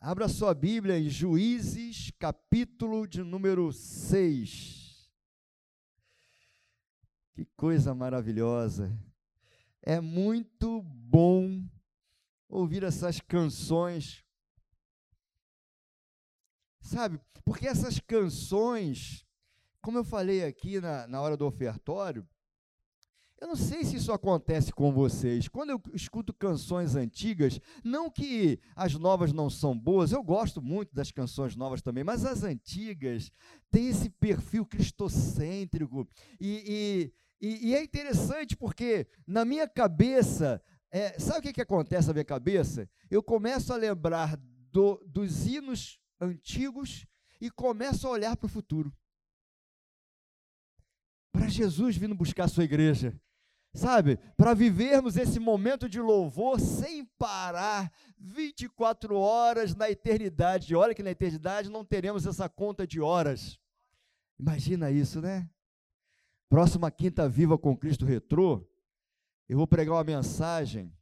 Abra sua Bíblia em Juízes, capítulo de número 6. Que coisa maravilhosa. É muito bom ouvir essas canções. Sabe, porque essas canções, como eu falei aqui na, na hora do ofertório, eu não sei se isso acontece com vocês. Quando eu escuto canções antigas, não que as novas não são boas, eu gosto muito das canções novas também, mas as antigas têm esse perfil cristocêntrico. E, e, e, é interessante porque, na minha cabeça, é, sabe o que, que acontece na minha cabeça? Eu começo a lembrar do, dos hinos antigos e começo a olhar para o futuro para Jesus vindo buscar a sua igreja sabe? Para vivermos esse momento de louvor sem parar, 24 horas na eternidade. Olha que na eternidade não teremos essa conta de horas. Imagina isso, né? Próxima Quinta Viva com Cristo Retrô, eu vou pregar uma mensagem.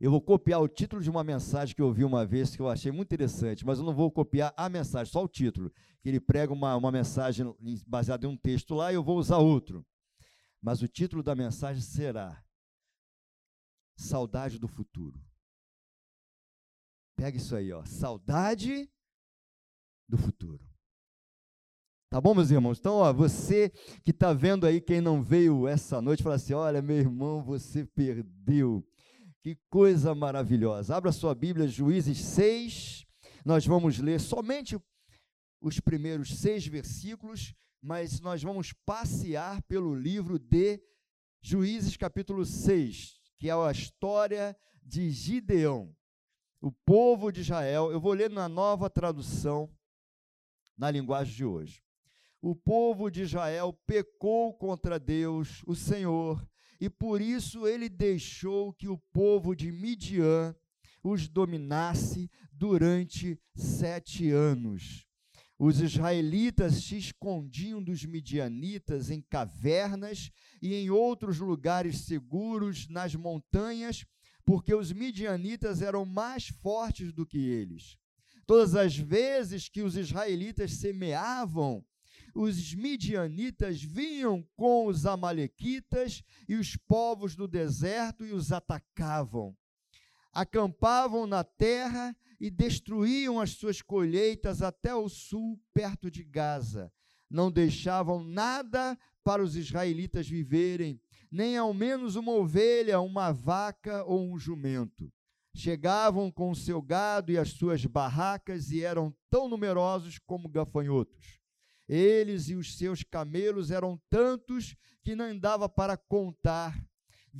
Eu vou copiar o título de uma mensagem que eu ouvi uma vez que eu achei muito interessante, mas eu não vou copiar a mensagem, só o título. Que ele prega uma, uma mensagem baseada em um texto lá e eu vou usar outro. Mas o título da mensagem será Saudade do Futuro. Pega isso aí, ó. Saudade do futuro. Tá bom, meus irmãos? Então, ó, você que está vendo aí, quem não veio essa noite, fala assim: olha, meu irmão, você perdeu. Que coisa maravilhosa. Abra sua Bíblia, Juízes 6. Nós vamos ler somente os primeiros seis versículos mas nós vamos passear pelo livro de Juízes, capítulo 6, que é a história de Gideão, o povo de Israel. Eu vou ler na nova tradução, na linguagem de hoje. O povo de Israel pecou contra Deus, o Senhor, e por isso ele deixou que o povo de Midian os dominasse durante sete anos. Os israelitas se escondiam dos midianitas em cavernas e em outros lugares seguros nas montanhas, porque os midianitas eram mais fortes do que eles. Todas as vezes que os israelitas semeavam, os midianitas vinham com os amalequitas e os povos do deserto e os atacavam. Acampavam na terra e destruíam as suas colheitas até o sul, perto de Gaza. Não deixavam nada para os israelitas viverem, nem ao menos uma ovelha, uma vaca ou um jumento. Chegavam com o seu gado e as suas barracas e eram tão numerosos como gafanhotos. Eles e os seus camelos eram tantos que não dava para contar.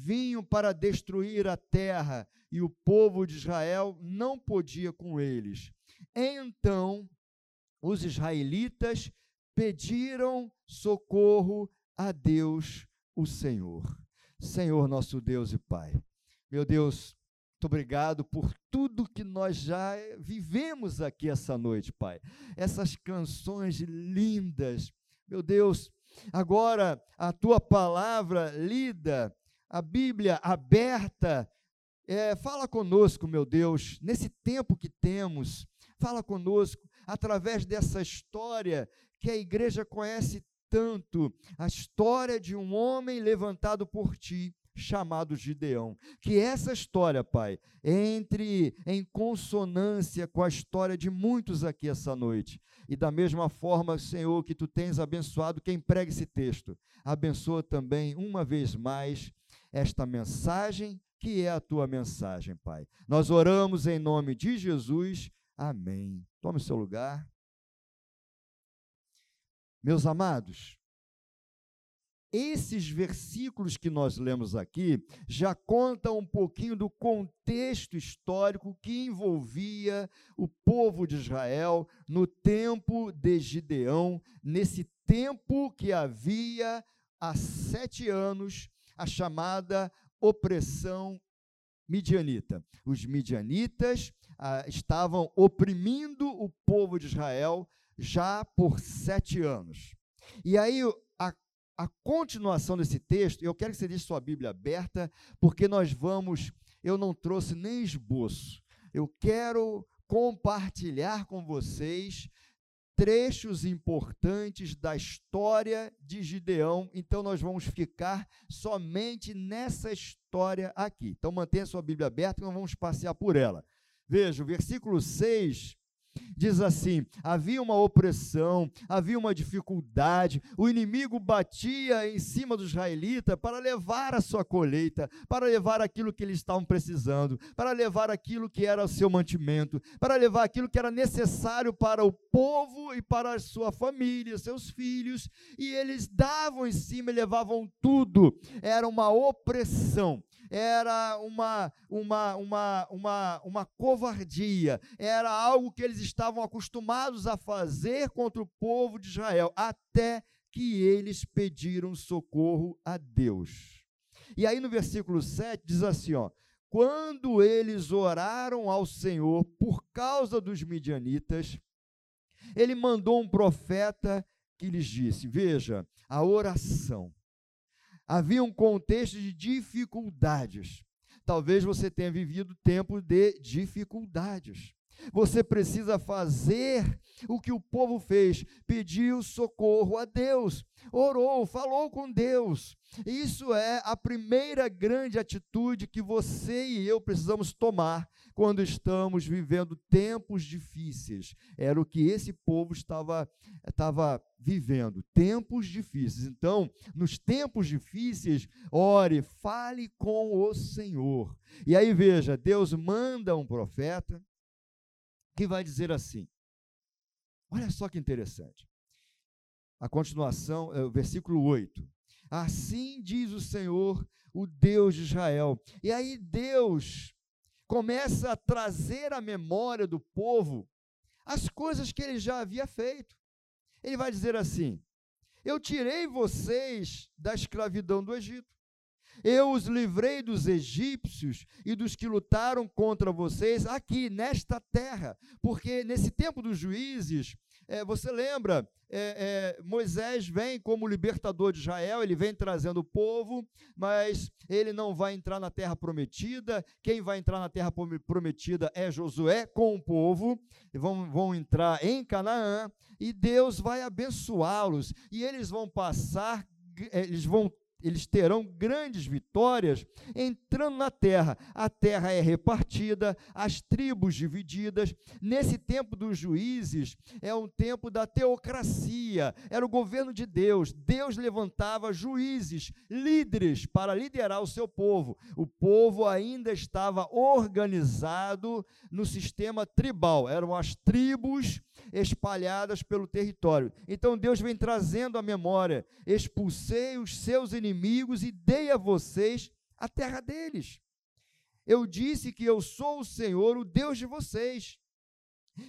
Vinham para destruir a terra e o povo de Israel não podia com eles. Então, os israelitas pediram socorro a Deus, o Senhor. Senhor, nosso Deus e Pai. Meu Deus, muito obrigado por tudo que nós já vivemos aqui essa noite, Pai. Essas canções lindas. Meu Deus, agora a tua palavra lida, a Bíblia aberta é, fala conosco, meu Deus, nesse tempo que temos, fala conosco através dessa história que a igreja conhece tanto, a história de um homem levantado por ti, chamado Gideão. Que essa história, Pai, entre em consonância com a história de muitos aqui essa noite. E da mesma forma, Senhor, que tu tens abençoado quem prega esse texto, abençoa também uma vez mais esta mensagem que é a tua mensagem, Pai. Nós oramos em nome de Jesus. Amém. Tome o seu lugar. Meus amados, esses versículos que nós lemos aqui já contam um pouquinho do contexto histórico que envolvia o povo de Israel no tempo de Gideão, nesse tempo que havia há sete anos a chamada opressão midianita. Os midianitas ah, estavam oprimindo o povo de Israel já por sete anos. E aí, a, a continuação desse texto, eu quero que você deixe sua Bíblia aberta, porque nós vamos. Eu não trouxe nem esboço. Eu quero compartilhar com vocês trechos importantes da história de Gideão. Então, nós vamos ficar somente nessa história aqui. Então, mantenha sua Bíblia aberta e nós vamos passear por ela. Veja, o versículo 6 diz assim: havia uma opressão, havia uma dificuldade, o inimigo batia em cima dos israelitas para levar a sua colheita, para levar aquilo que eles estavam precisando, para levar aquilo que era o seu mantimento, para levar aquilo que era necessário para o povo e para a sua família, seus filhos, e eles davam em cima e levavam tudo. Era uma opressão era uma, uma, uma, uma, uma covardia, era algo que eles estavam acostumados a fazer contra o povo de Israel, até que eles pediram socorro a Deus. E aí no versículo 7 diz assim, ó: quando eles oraram ao Senhor por causa dos midianitas, ele mandou um profeta que lhes disse: Veja, a oração havia um contexto de dificuldades. Talvez você tenha vivido tempo de dificuldades. Você precisa fazer o que o povo fez, pediu socorro a Deus, orou, falou com Deus. Isso é a primeira grande atitude que você e eu precisamos tomar quando estamos vivendo tempos difíceis. Era o que esse povo estava, estava vivendo, tempos difíceis. Então, nos tempos difíceis, ore, fale com o Senhor. E aí veja, Deus manda um profeta que vai dizer assim: Olha só que interessante. A continuação, é o versículo 8. Assim diz o Senhor, o Deus de Israel. E aí Deus começa a trazer à memória do povo as coisas que ele já havia feito. Ele vai dizer assim: Eu tirei vocês da escravidão do Egito. Eu os livrei dos egípcios e dos que lutaram contra vocês aqui, nesta terra. Porque nesse tempo dos juízes, é, você lembra, é, é, Moisés vem como libertador de Israel, ele vem trazendo o povo, mas ele não vai entrar na terra prometida. Quem vai entrar na terra prometida é Josué com o povo, vão, vão entrar em Canaã, e Deus vai abençoá-los, e eles vão passar, é, eles vão eles terão grandes vitórias entrando na terra. A terra é repartida, as tribos divididas. Nesse tempo dos juízes, é um tempo da teocracia, era o governo de Deus. Deus levantava juízes, líderes para liderar o seu povo. O povo ainda estava organizado no sistema tribal, eram as tribos espalhadas pelo território. Então Deus vem trazendo a memória: expulsei os seus inimigos e dei a vocês a terra deles. Eu disse que eu sou o Senhor, o Deus de vocês,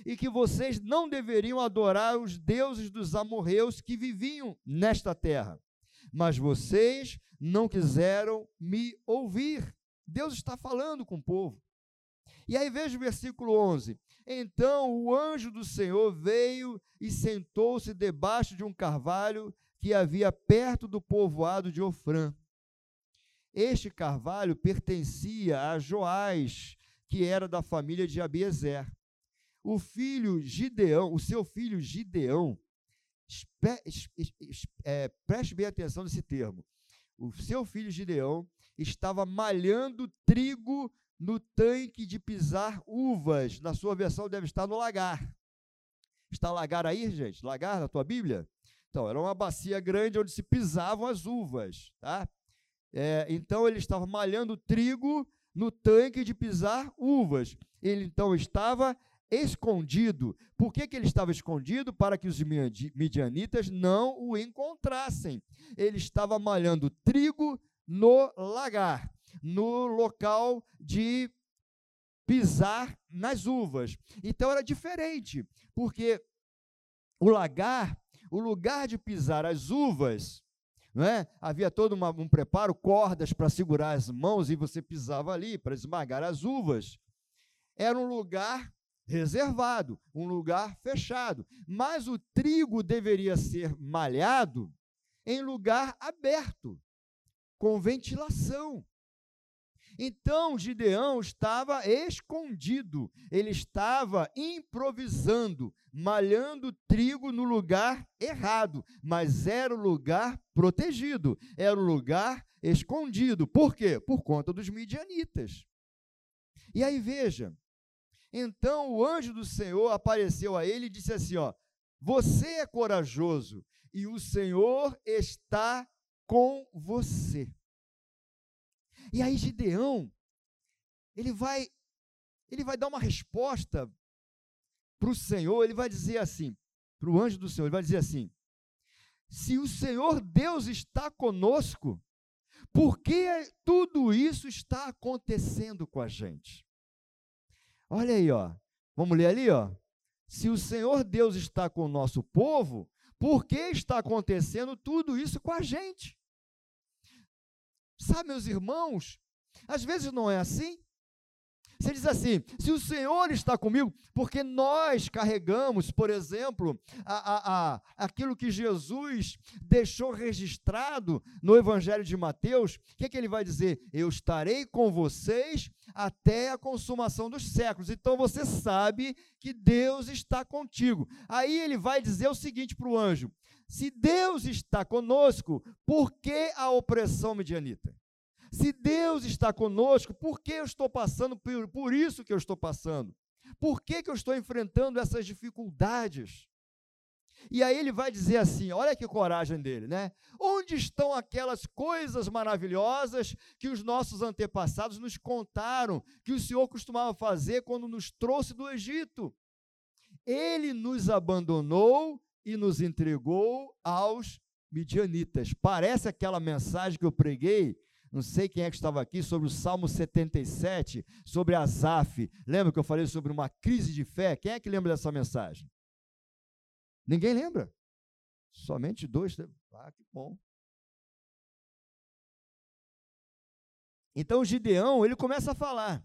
e que vocês não deveriam adorar os deuses dos amorreus que viviam nesta terra. Mas vocês não quiseram me ouvir. Deus está falando com o povo. E aí veja o versículo 11: então o anjo do Senhor veio e sentou-se debaixo de um carvalho que havia perto do povoado de Ofrã. Este carvalho pertencia a Joás, que era da família de Abiezer. O filho Gideão, o seu filho Gideão, é, preste bem atenção nesse termo. O seu filho Gideão estava malhando trigo no tanque de pisar uvas. Na sua versão deve estar no lagar. Está lagar aí, gente? Lagar na tua Bíblia? Então, era uma bacia grande onde se pisavam as uvas, tá? É, então, ele estava malhando trigo no tanque de pisar uvas. Ele então estava escondido. Por que, que ele estava escondido? Para que os midianitas não o encontrassem. Ele estava malhando trigo no lagar no local de pisar nas uvas. Então era diferente, porque o lagar, o lugar de pisar as uvas, não é? havia todo uma, um preparo, cordas para segurar as mãos e você pisava ali para esmagar as uvas. Era um lugar reservado, um lugar fechado. Mas o trigo deveria ser malhado em lugar aberto, com ventilação. Então Gideão estava escondido, ele estava improvisando, malhando trigo no lugar errado, mas era o lugar protegido, era o lugar escondido. Por quê? Por conta dos midianitas. E aí veja, então o anjo do Senhor apareceu a ele e disse assim: ó, você é corajoso e o Senhor está com você. E aí Gideão, ele vai ele vai dar uma resposta para o Senhor, ele vai dizer assim, para o anjo do Senhor, ele vai dizer assim: se o Senhor Deus está conosco, por que tudo isso está acontecendo com a gente? Olha aí, ó. Vamos ler ali, ó. Se o Senhor Deus está com o nosso povo, por que está acontecendo tudo isso com a gente? Sabe, meus irmãos, às vezes não é assim. Você diz assim: se o Senhor está comigo, porque nós carregamos, por exemplo, a, a, a, aquilo que Jesus deixou registrado no Evangelho de Mateus, o que, é que ele vai dizer? Eu estarei com vocês até a consumação dos séculos. Então você sabe que Deus está contigo. Aí ele vai dizer o seguinte para o anjo: se Deus está conosco, por que a opressão medianita? Se Deus está conosco, por que eu estou passando por, por isso que eu estou passando? Por que, que eu estou enfrentando essas dificuldades? E aí ele vai dizer assim: olha que coragem dele, né? Onde estão aquelas coisas maravilhosas que os nossos antepassados nos contaram, que o Senhor costumava fazer quando nos trouxe do Egito? Ele nos abandonou e nos entregou aos midianitas. Parece aquela mensagem que eu preguei não sei quem é que estava aqui sobre o Salmo 77, sobre Asaf. Lembra que eu falei sobre uma crise de fé? Quem é que lembra dessa mensagem? Ninguém lembra? Somente dois. Ah, que bom. Então Gideão, ele começa a falar: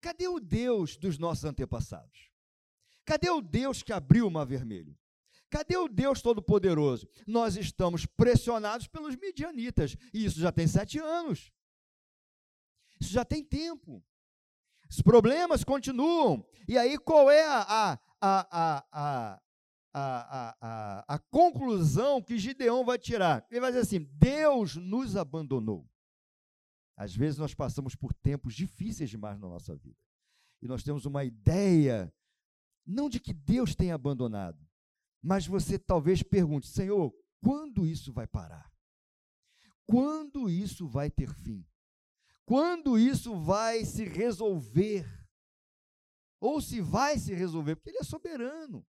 Cadê o Deus dos nossos antepassados? Cadê o Deus que abriu o mar vermelho? Cadê o Deus Todo-Poderoso? Nós estamos pressionados pelos midianitas, e isso já tem sete anos. Isso já tem tempo. Os problemas continuam. E aí, qual é a, a, a, a, a, conclusão que Gideão vai tirar? Ele vai dizer assim: Deus nos abandonou. Às vezes nós passamos por tempos difíceis demais na nossa vida. E nós temos uma ideia, não de que Deus tenha abandonado, mas você talvez pergunte: Senhor, quando isso vai parar? Quando isso vai ter fim? Quando isso vai se resolver? Ou se vai se resolver, porque Ele é soberano.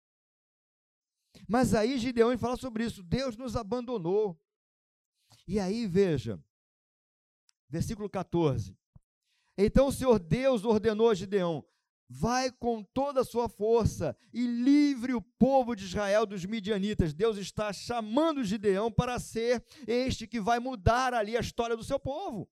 Mas aí Gideão fala sobre isso: Deus nos abandonou. E aí, veja, versículo 14. Então o Senhor Deus ordenou a Gideão: vai com toda a sua força e livre o povo de Israel dos midianitas. Deus está chamando Gideão para ser este que vai mudar ali a história do seu povo.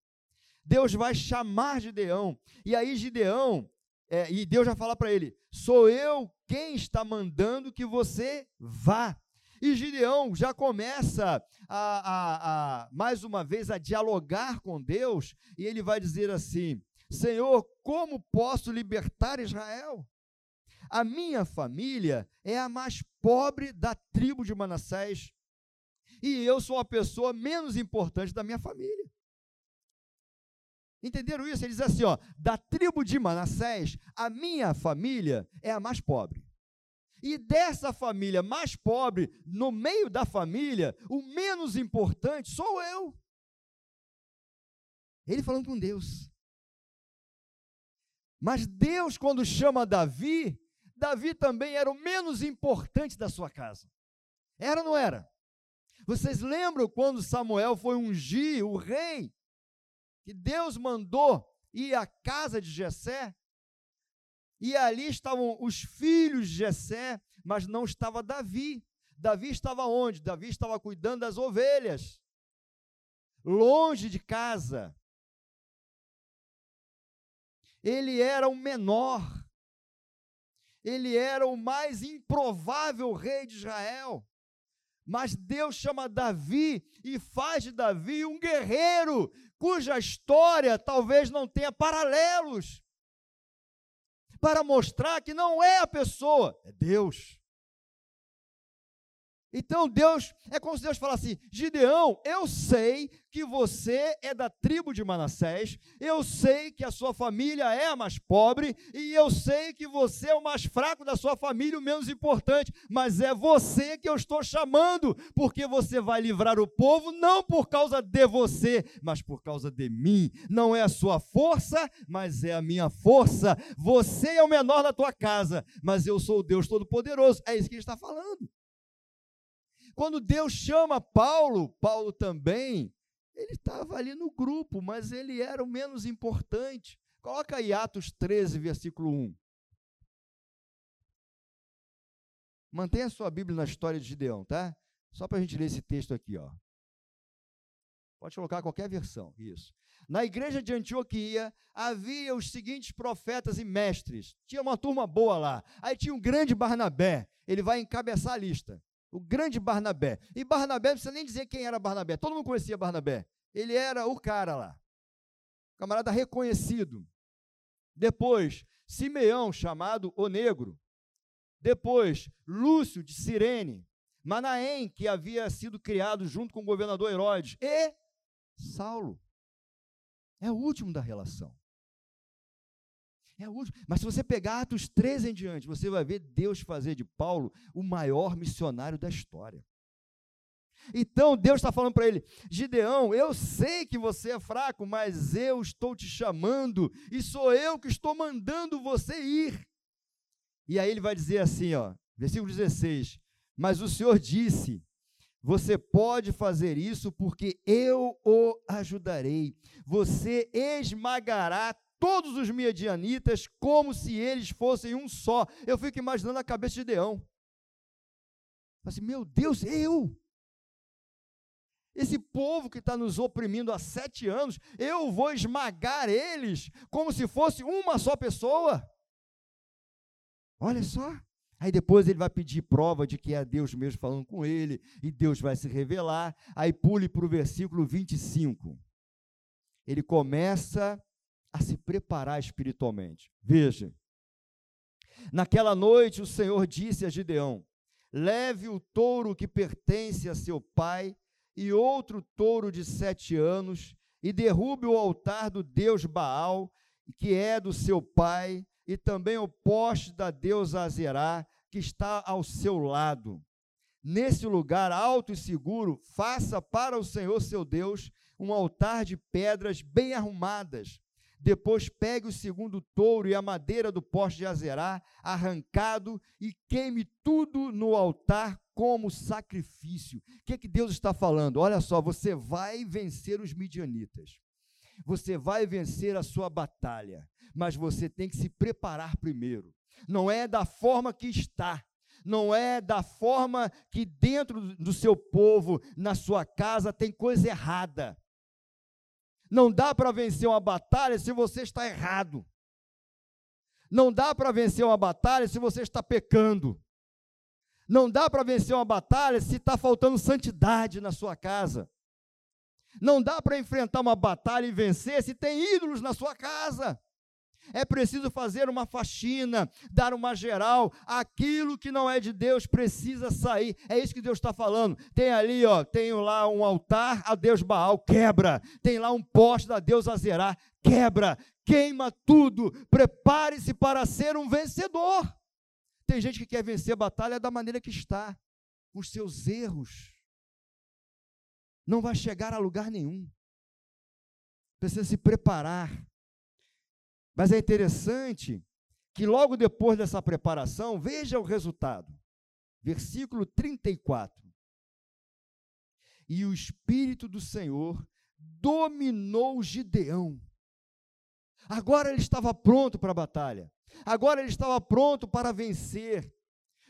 Deus vai chamar Gideão. E aí Gideão, é, e Deus já fala para ele: sou eu quem está mandando que você vá. E Gideão já começa a, a, a, mais uma vez a dialogar com Deus, e ele vai dizer assim: Senhor, como posso libertar Israel? A minha família é a mais pobre da tribo de Manassés. E eu sou a pessoa menos importante da minha família. Entenderam isso? Ele diz assim: ó, da tribo de Manassés, a minha família é a mais pobre. E dessa família mais pobre, no meio da família, o menos importante sou eu. Ele falando com Deus. Mas Deus, quando chama Davi, Davi também era o menos importante da sua casa. Era ou não era? Vocês lembram quando Samuel foi ungir o rei? Que Deus mandou ir à casa de Jessé? E ali estavam os filhos de Jessé, mas não estava Davi. Davi estava onde? Davi estava cuidando das ovelhas. Longe de casa ele era o menor, ele era o mais improvável rei de Israel. Mas Deus chama Davi e faz de Davi um guerreiro cuja história talvez não tenha paralelos, para mostrar que não é a pessoa, é Deus. Então Deus, é como se Deus falasse: Gideão, eu sei que você é da tribo de Manassés, eu sei que a sua família é a mais pobre, e eu sei que você é o mais fraco da sua família, o menos importante, mas é você que eu estou chamando, porque você vai livrar o povo não por causa de você, mas por causa de mim. Não é a sua força, mas é a minha força. Você é o menor da tua casa, mas eu sou o Deus Todo-Poderoso. É isso que ele está falando. Quando Deus chama Paulo, Paulo também, ele estava ali no grupo, mas ele era o menos importante. Coloca aí Atos 13, versículo 1. Mantenha a sua Bíblia na história de Gideão, tá? Só para a gente ler esse texto aqui, ó. Pode colocar qualquer versão, isso. Na igreja de Antioquia havia os seguintes profetas e mestres. Tinha uma turma boa lá. Aí tinha um grande Barnabé. Ele vai encabeçar a lista o grande Barnabé. E Barnabé, não precisa nem dizer quem era Barnabé, todo mundo conhecia Barnabé. Ele era o cara lá, camarada reconhecido. Depois, Simeão, chamado o Negro. Depois, Lúcio de Cirene. Manaém, que havia sido criado junto com o governador Herodes. E Saulo. É o último da relação. É último. Mas se você pegar Atos 13 em diante, você vai ver Deus fazer de Paulo o maior missionário da história. Então Deus está falando para ele: Gideão, eu sei que você é fraco, mas eu estou te chamando e sou eu que estou mandando você ir. E aí ele vai dizer assim, ó, versículo 16: Mas o Senhor disse: Você pode fazer isso porque eu o ajudarei. Você esmagará todos os midianitas como se eles fossem um só. Eu fico imaginando a cabeça de Deão. Assim, meu Deus, eu? Esse povo que está nos oprimindo há sete anos, eu vou esmagar eles como se fosse uma só pessoa. Olha só. Aí depois ele vai pedir prova de que é Deus mesmo falando com ele, e Deus vai se revelar. Aí pule para o versículo 25. Ele começa a se preparar espiritualmente. Veja, naquela noite o Senhor disse a Gideão: leve o touro que pertence a seu pai e outro touro de sete anos e derrube o altar do deus Baal, que é do seu pai, e também o poste da deusa Azerá, que está ao seu lado. Nesse lugar alto e seguro, faça para o Senhor seu Deus um altar de pedras bem arrumadas depois pegue o segundo touro e a madeira do poste de Azerá, arrancado, e queime tudo no altar como sacrifício. O que, é que Deus está falando? Olha só, você vai vencer os midianitas. Você vai vencer a sua batalha, mas você tem que se preparar primeiro. Não é da forma que está, não é da forma que dentro do seu povo, na sua casa, tem coisa errada. Não dá para vencer uma batalha se você está errado. Não dá para vencer uma batalha se você está pecando. Não dá para vencer uma batalha se está faltando santidade na sua casa. Não dá para enfrentar uma batalha e vencer se tem ídolos na sua casa. É preciso fazer uma faxina, dar uma geral. Aquilo que não é de Deus precisa sair. É isso que Deus está falando. Tem ali, ó, tem lá um altar a Deus Baal, quebra. Tem lá um poste da Deus Azerá, quebra. Queima tudo. Prepare-se para ser um vencedor. Tem gente que quer vencer a batalha da maneira que está, os seus erros. Não vai chegar a lugar nenhum. Precisa se preparar mas é interessante que logo depois dessa preparação, veja o resultado. Versículo 34. E o Espírito do Senhor dominou Gideão. Agora ele estava pronto para a batalha. Agora ele estava pronto para vencer.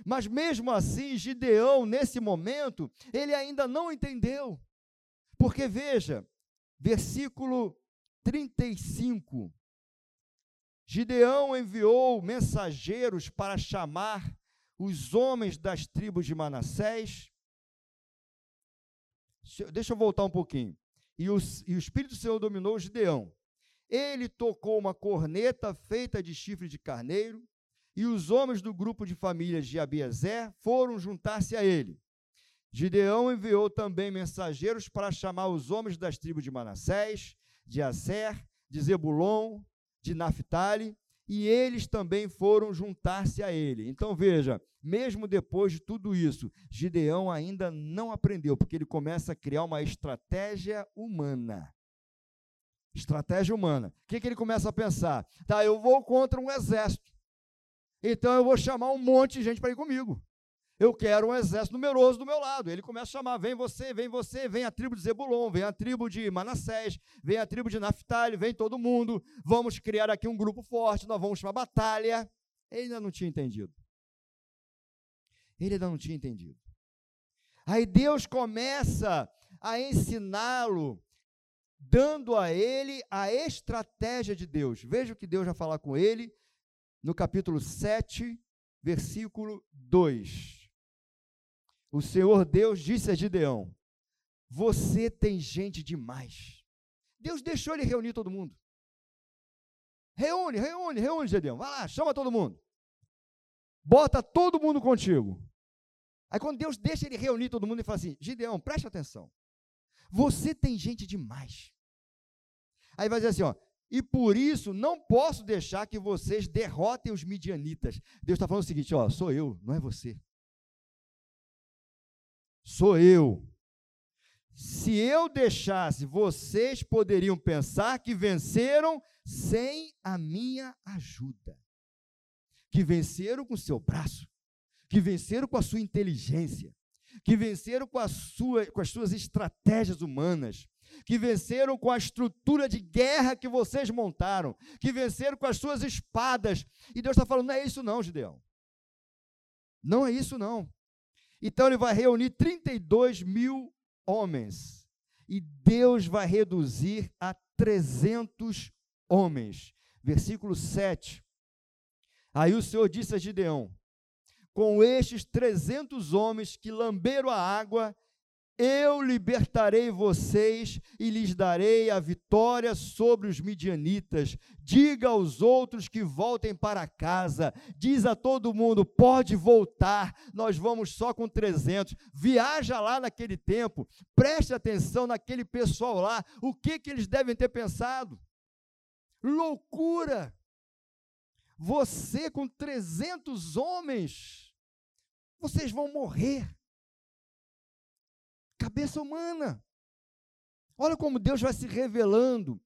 Mas mesmo assim, Gideão, nesse momento, ele ainda não entendeu. Porque veja, versículo 35. Gideão enviou mensageiros para chamar os homens das tribos de Manassés. Deixa eu voltar um pouquinho. e, os, e o Espírito do Senhor dominou Gideão. Ele tocou uma corneta feita de chifre de carneiro, e os homens do grupo de famílias de Abiezer foram juntar-se a ele. Gideão enviou também mensageiros para chamar os homens das tribos de Manassés, de Aser, de Zebulon, de Naphtali, e eles também foram juntar-se a ele. Então veja, mesmo depois de tudo isso, Gideão ainda não aprendeu, porque ele começa a criar uma estratégia humana. Estratégia humana. O que, que ele começa a pensar? Tá, eu vou contra um exército. Então eu vou chamar um monte de gente para ir comigo. Eu quero um exército numeroso do meu lado. Ele começa a chamar: vem você, vem você, vem a tribo de Zebulon, vem a tribo de Manassés, vem a tribo de Naphtali, vem todo mundo. Vamos criar aqui um grupo forte, nós vamos a batalha. Ele ainda não tinha entendido. Ele ainda não tinha entendido. Aí Deus começa a ensiná-lo, dando a ele a estratégia de Deus. Veja o que Deus vai falar com ele no capítulo 7, versículo 2. O Senhor Deus disse a Gideão: Você tem gente demais. Deus deixou ele reunir todo mundo. Reúne, reúne, reúne, Gideão. Vai lá, chama todo mundo. Bota todo mundo contigo. Aí quando Deus deixa ele reunir todo mundo, ele fala assim: Gideão, preste atenção. Você tem gente demais. Aí vai dizer assim, ó, e por isso não posso deixar que vocês derrotem os midianitas. Deus está falando o seguinte: ó, sou eu, não é você. Sou eu. Se eu deixasse, vocês poderiam pensar que venceram sem a minha ajuda. Que venceram com seu braço, que venceram com a sua inteligência, que venceram com, sua, com as suas estratégias humanas, que venceram com a estrutura de guerra que vocês montaram, que venceram com as suas espadas. E Deus está falando: não é isso, não, Gideão. Não é isso, não. Então ele vai reunir 32 mil homens. E Deus vai reduzir a 300 homens. Versículo 7. Aí o Senhor disse a Gideão: Com estes 300 homens que lamberam a água eu libertarei vocês e lhes darei a vitória sobre os midianitas. Diga aos outros que voltem para casa. Diz a todo mundo: pode voltar, nós vamos só com 300. Viaja lá naquele tempo, preste atenção naquele pessoal lá. O que, que eles devem ter pensado? Loucura! Você com 300 homens, vocês vão morrer cabeça humana. Olha como Deus vai se revelando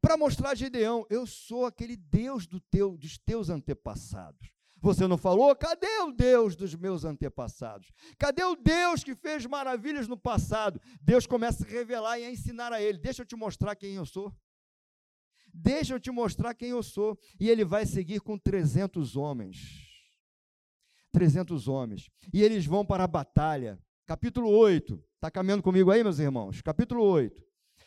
para mostrar a Gideão: eu sou aquele Deus do teu, dos teus antepassados. Você não falou? Cadê o Deus dos meus antepassados? Cadê o Deus que fez maravilhas no passado? Deus começa a revelar e a ensinar a ele: Deixa eu te mostrar quem eu sou. Deixa eu te mostrar quem eu sou. E ele vai seguir com 300 homens. 300 homens. E eles vão para a batalha capítulo 8. Está caminhando comigo aí, meus irmãos? Capítulo 8.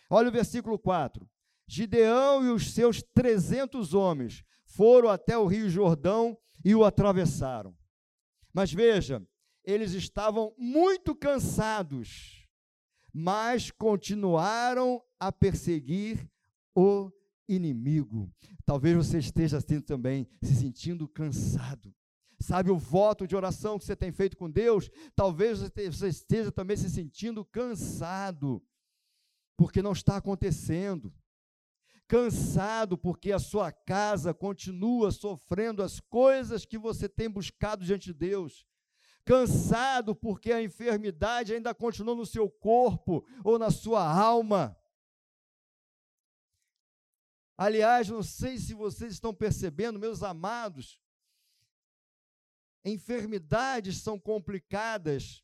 Olha o versículo 4. Gideão e os seus 300 homens foram até o rio Jordão e o atravessaram. Mas veja, eles estavam muito cansados, mas continuaram a perseguir o inimigo. Talvez você esteja assim também, se sentindo cansado. Sabe o voto de oração que você tem feito com Deus? Talvez você esteja também se sentindo cansado, porque não está acontecendo. Cansado porque a sua casa continua sofrendo as coisas que você tem buscado diante de Deus. Cansado porque a enfermidade ainda continua no seu corpo ou na sua alma. Aliás, não sei se vocês estão percebendo, meus amados, enfermidades são complicadas,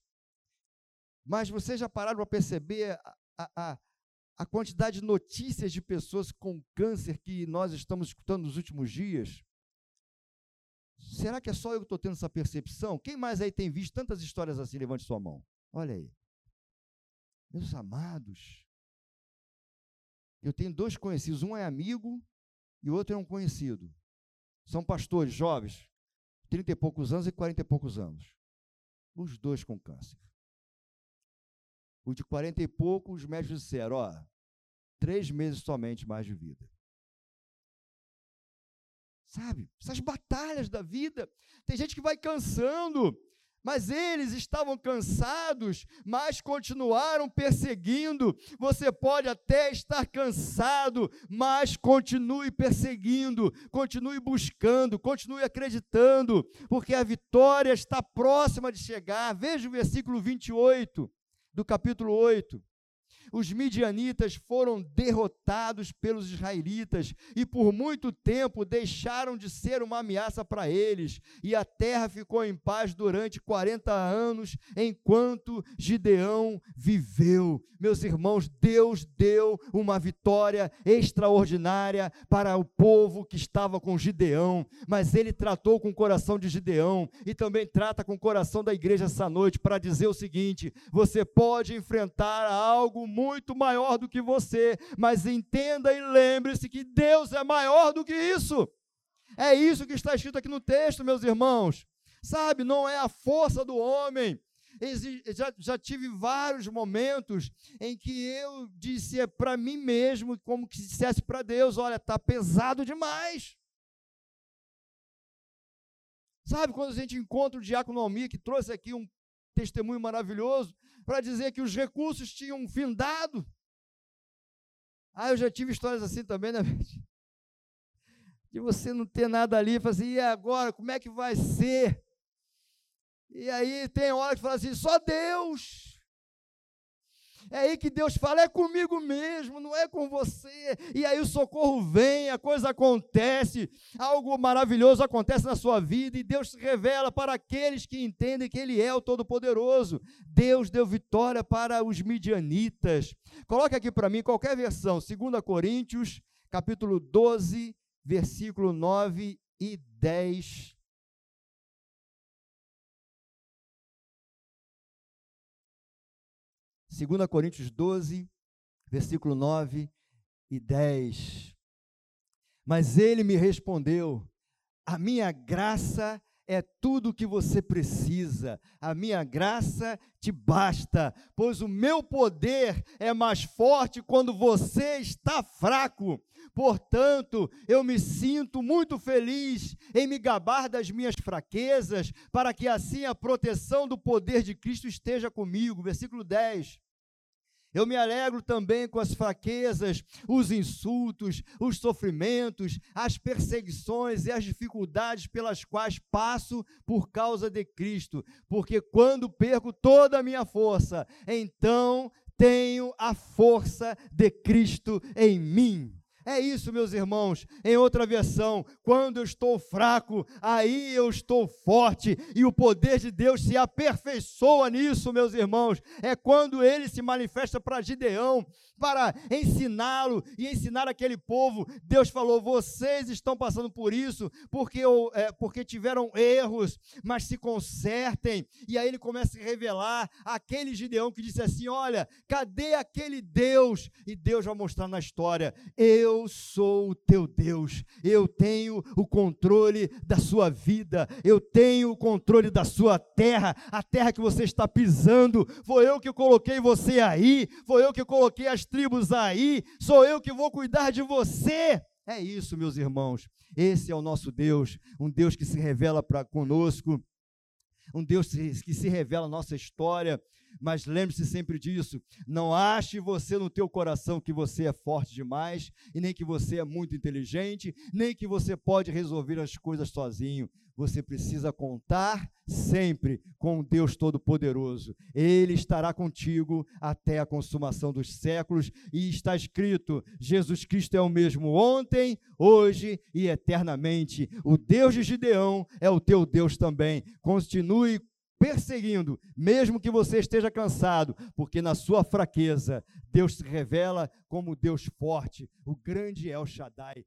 mas vocês já pararam para perceber a, a, a quantidade de notícias de pessoas com câncer que nós estamos escutando nos últimos dias? Será que é só eu que estou tendo essa percepção? Quem mais aí tem visto tantas histórias assim? Levante sua mão. Olha aí. Meus amados, eu tenho dois conhecidos, um é amigo e o outro é um conhecido. São pastores jovens, 30 e poucos anos e 40 e poucos anos. Os dois com câncer. O de 40 e pouco, os médicos disseram: ó, três meses somente mais de vida. Sabe? Essas batalhas da vida. Tem gente que vai cansando. Mas eles estavam cansados, mas continuaram perseguindo. Você pode até estar cansado, mas continue perseguindo, continue buscando, continue acreditando, porque a vitória está próxima de chegar. Veja o versículo 28 do capítulo 8 os midianitas foram derrotados pelos israelitas e por muito tempo deixaram de ser uma ameaça para eles, e a terra ficou em paz durante 40 anos, enquanto Gideão viveu. Meus irmãos, Deus deu uma vitória extraordinária para o povo que estava com Gideão, mas ele tratou com o coração de Gideão e também trata com o coração da igreja essa noite para dizer o seguinte: você pode enfrentar algo muito muito maior do que você, mas entenda e lembre-se que Deus é maior do que isso. É isso que está escrito aqui no texto, meus irmãos. Sabe, não é a força do homem. Já, já tive vários momentos em que eu disse é para mim mesmo, como que dissesse para Deus: olha, está pesado demais. Sabe quando a gente encontra o diácono Almir, que trouxe aqui um testemunho maravilhoso, para dizer que os recursos tinham findado. Ah, eu já tive histórias assim também, né, De você não ter nada ali, falar assim, e agora, como é que vai ser? E aí tem hora que fala assim, só Deus. É aí que Deus fala, é comigo mesmo, não é com você. E aí o socorro vem, a coisa acontece, algo maravilhoso acontece na sua vida e Deus se revela para aqueles que entendem que Ele é o Todo-Poderoso. Deus deu vitória para os midianitas. Coloque aqui para mim qualquer versão, 2 Coríntios, capítulo 12, versículo 9 e 10. 2 Coríntios 12, versículo 9 e 10. Mas ele me respondeu: A minha graça é tudo o que você precisa, a minha graça te basta, pois o meu poder é mais forte quando você está fraco. Portanto, eu me sinto muito feliz em me gabar das minhas fraquezas, para que assim a proteção do poder de Cristo esteja comigo. Versículo 10. Eu me alegro também com as fraquezas, os insultos, os sofrimentos, as perseguições e as dificuldades pelas quais passo por causa de Cristo, porque quando perco toda a minha força, então tenho a força de Cristo em mim. É isso, meus irmãos. Em outra versão, quando eu estou fraco, aí eu estou forte, e o poder de Deus se aperfeiçoa nisso, meus irmãos. É quando ele se manifesta para Gideão, para ensiná-lo e ensinar aquele povo. Deus falou: vocês estão passando por isso porque, é, porque tiveram erros, mas se consertem. E aí ele começa a revelar aquele Gideão que disse assim: Olha, cadê aquele Deus? E Deus vai mostrar na história: Eu sou o teu Deus, eu tenho o controle da sua vida, eu tenho o controle da sua terra, a terra que você está pisando. Foi eu que coloquei você aí, foi eu que coloquei as tribos aí, sou eu que vou cuidar de você. É isso, meus irmãos. Esse é o nosso Deus, um Deus que se revela para conosco, um Deus que se revela na nossa história, mas lembre-se sempre disso. Não ache você no teu coração que você é forte demais, e nem que você é muito inteligente, nem que você pode resolver as coisas sozinho. Você precisa contar sempre com Deus Todo-Poderoso. Ele estará contigo até a consumação dos séculos, e está escrito: Jesus Cristo é o mesmo ontem, hoje e eternamente. O Deus de Gideão é o teu Deus também. Continue perseguindo, mesmo que você esteja cansado, porque na sua fraqueza Deus se revela como Deus forte, o grande El Shaddai.